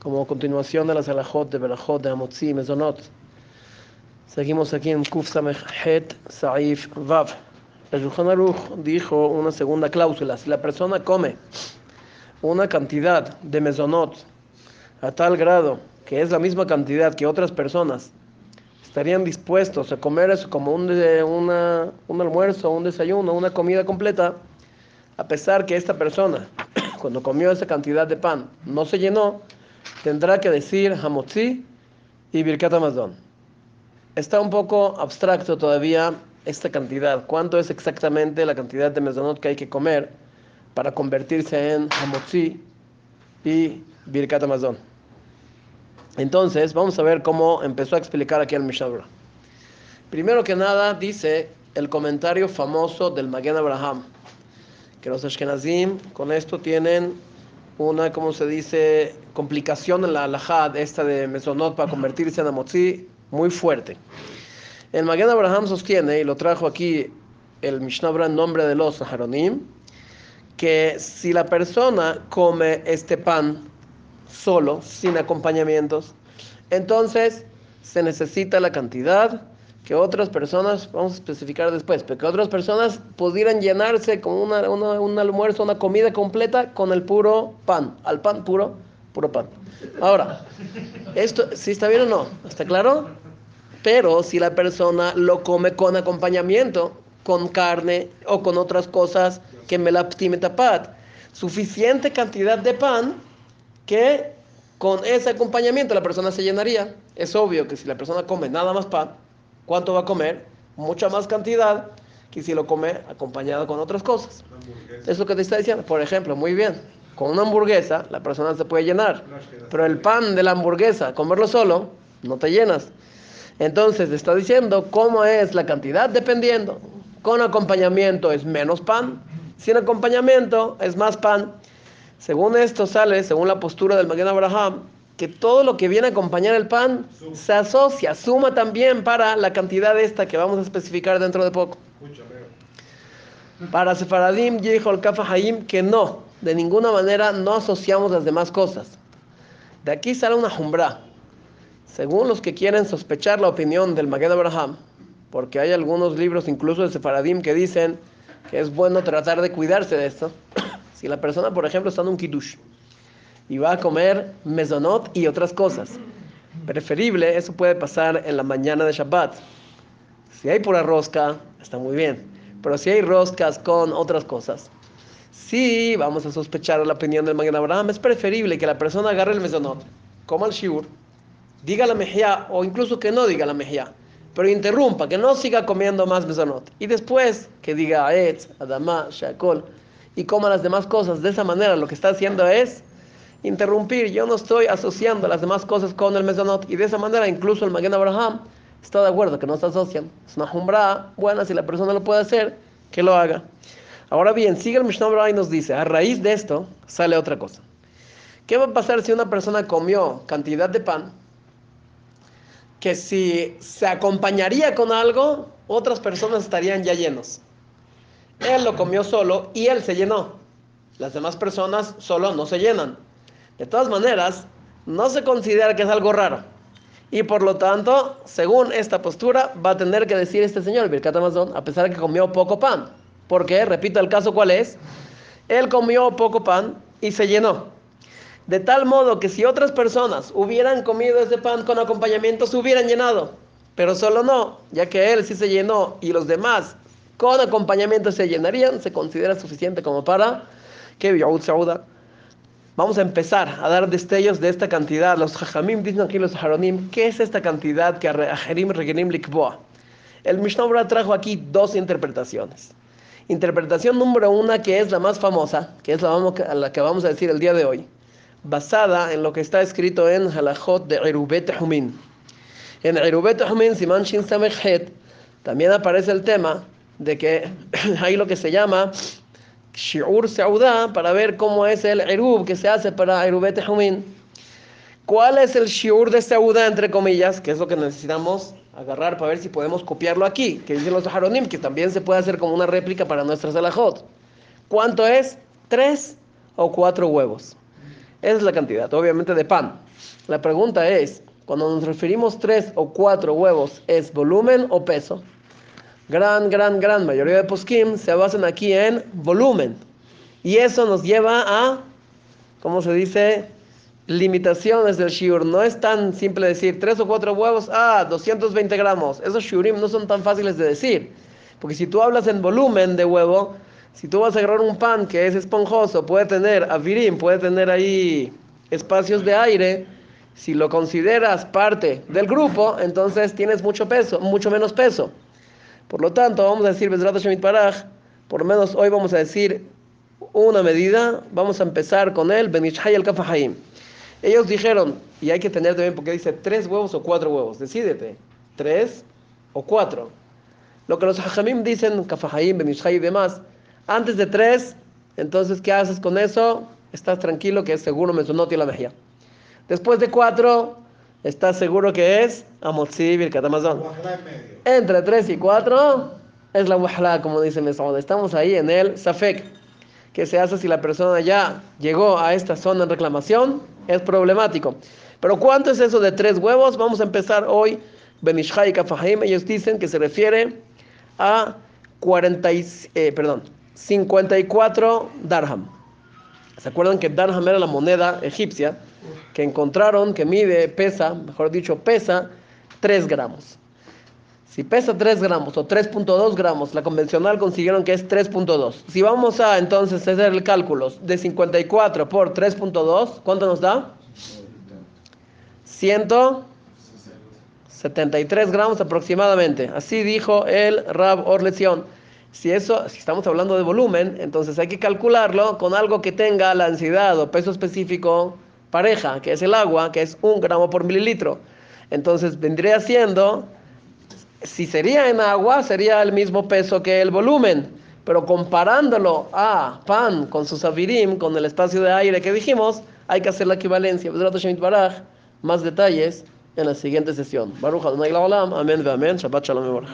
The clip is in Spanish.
Como continuación de las alajot de Berajot, de Amotzi, Mezonot. Seguimos aquí en Kuf Samech Het Saif Vav. El Shulchan Aruch dijo una segunda cláusula. Si la persona come una cantidad de mezonot a tal grado que es la misma cantidad que otras personas estarían dispuestos a comer eso como un, una, un almuerzo, un desayuno, una comida completa, a pesar que esta persona, cuando comió esa cantidad de pan, no se llenó, tendrá que decir hamotzi y birkat amazon. Está un poco abstracto todavía esta cantidad. ¿Cuánto es exactamente la cantidad de mezonot que hay que comer para convertirse en hamotzi y birkat amazon? Entonces, vamos a ver cómo empezó a explicar aquí el Mishnah. Primero que nada, dice el comentario famoso del Magen Abraham, que los Ashkenazim con esto tienen una, como se dice, complicación en la halajá esta de Mesonot para convertirse en Amotzi muy fuerte. El Magen Abraham sostiene, y lo trajo aquí el Mishnah en nombre de los Saharonim, que si la persona come este pan solo, sin acompañamientos, entonces se necesita la cantidad que otras personas, vamos a especificar después, pero que otras personas pudieran llenarse con una, una, un almuerzo, una comida completa con el puro pan, al pan puro, puro pan. Ahora, esto, ¿sí está bien o no? ¿Está claro? Pero si la persona lo come con acompañamiento, con carne o con otras cosas que me la tapat, suficiente cantidad de pan que con ese acompañamiento la persona se llenaría. Es obvio que si la persona come nada más pan, ¿cuánto va a comer? Mucha más cantidad que si lo come acompañado con otras cosas. Es lo que te está diciendo. Por ejemplo, muy bien, con una hamburguesa la persona se puede llenar, pero el pan de la hamburguesa, comerlo solo, no te llenas. Entonces te está diciendo cómo es la cantidad dependiendo. Con acompañamiento es menos pan, sin acompañamiento es más pan. Según esto sale, según la postura del Magen Abraham, que todo lo que viene a acompañar el pan se asocia, suma también para la cantidad esta que vamos a especificar dentro de poco. Para Sefaradim dijo el Kafa Haim que no, de ninguna manera no asociamos las demás cosas. De aquí sale una jumbra. Según los que quieren sospechar la opinión del Magen Abraham, porque hay algunos libros, incluso de Sefaradim, que dicen que es bueno tratar de cuidarse de esto. Si la persona, por ejemplo, está en un kiddush y va a comer mezonot y otras cosas, preferible, eso puede pasar en la mañana de Shabbat. Si hay pura rosca, está muy bien. Pero si hay roscas con otras cosas, sí vamos a sospechar la opinión del Magen Abraham. Es preferible que la persona agarre el mezonot, coma el shiur, diga la mejía o incluso que no diga la mejía, pero interrumpa, que no siga comiendo más mezonot. Y después que diga Aetz, Adama, Shakol y coma las demás cosas. De esa manera lo que está haciendo es interrumpir. Yo no estoy asociando las demás cosas con el mezonot. Y de esa manera incluso el Magen Abraham está de acuerdo que no se asocian. Es una jumbra buena, si la persona lo puede hacer, que lo haga. Ahora bien, sigue el Mishnah Abraham y nos dice, a raíz de esto sale otra cosa. ¿Qué va a pasar si una persona comió cantidad de pan que si se acompañaría con algo, otras personas estarían ya llenos? Él lo comió solo y él se llenó. Las demás personas solo no se llenan. De todas maneras, no se considera que es algo raro. Y por lo tanto, según esta postura, va a tener que decir este señor, Birkat Amazon, a pesar de que comió poco pan. Porque, repito, el caso cuál es. Él comió poco pan y se llenó. De tal modo que si otras personas hubieran comido ese pan con acompañamiento, se hubieran llenado. Pero solo no, ya que él sí se llenó y los demás con acompañamiento se llenarían, se considera suficiente como para que Sauda. Vamos a empezar a dar destellos de esta cantidad. Los Jajamim dicen aquí los Haronim, ¿qué es esta cantidad que Ajerim Regenim Likboa? El Mishnah trajo aquí dos interpretaciones. Interpretación número una, que es la más famosa, que es la, la que vamos a decir el día de hoy, basada en lo que está escrito en Halachot de Erubet Humin. En Erubet Humin, Siman Shin Samechet, también aparece el tema de que hay lo que se llama Shi'ur Saudá para ver cómo es el Erub que se hace para Erubet Humin. ¿Cuál es el Shi'ur de Saudá, entre comillas? Que es lo que necesitamos agarrar para ver si podemos copiarlo aquí. Que dicen los Haronim, que también se puede hacer como una réplica para nuestras alajot. ¿Cuánto es? ¿Tres o cuatro huevos? Esa es la cantidad, obviamente, de pan. La pregunta es, cuando nos referimos tres o cuatro huevos, ¿es volumen o peso? Gran, gran, gran mayoría de poskim se basan aquí en volumen. Y eso nos lleva a, ¿cómo se dice? Limitaciones del shiur. No es tan simple decir tres o cuatro huevos, ah, 220 gramos. Esos shiurim no son tan fáciles de decir. Porque si tú hablas en volumen de huevo, si tú vas a agarrar un pan que es esponjoso, puede tener avirim, puede tener ahí espacios de aire. Si lo consideras parte del grupo, entonces tienes mucho peso, mucho menos peso. Por lo tanto, vamos a decir Bezrat Hashem Paraj, por lo menos hoy vamos a decir una medida, vamos a empezar con el Benishai el Kafahaim. Ellos dijeron, y hay que tener también porque dice tres huevos o cuatro huevos, decídete, tres o cuatro. Lo que los Hajamim dicen, Kafahaim, Benishai y demás, antes de tres, entonces, ¿qué haces con eso? Estás tranquilo que es seguro y la Mejía. Después de cuatro, estás seguro que es Amotzi y Katamazón. Entre tres y cuatro es la Wahla, como dice Mesón. Estamos ahí en el Safek, que se hace si la persona ya llegó a esta zona en reclamación, es problemático. Pero ¿cuánto es eso de tres huevos? Vamos a empezar hoy. Benishai y Kafahim, ellos dicen que se refiere a 40, eh, perdón, 54 darham. ¿Se acuerdan que darham era la moneda egipcia que encontraron que mide, pesa, mejor dicho, pesa 3 gramos? Si pesa 3 gramos o 3.2 gramos, la convencional consiguieron que es 3.2. Si vamos a entonces hacer el cálculo de 54 por 3.2, ¿cuánto nos da? 173 gramos aproximadamente. Así dijo el Rab Orlezion. Si eso, si estamos hablando de volumen, entonces hay que calcularlo con algo que tenga la ansiedad o peso específico pareja, que es el agua, que es un gramo por mililitro. Entonces vendría siendo, si sería en agua, sería el mismo peso que el volumen. Pero comparándolo a pan con su sabirim, con el espacio de aire que dijimos, hay que hacer la equivalencia. Más detalles en la siguiente sesión. Baruch Amén, amén. Shabbat Shalom.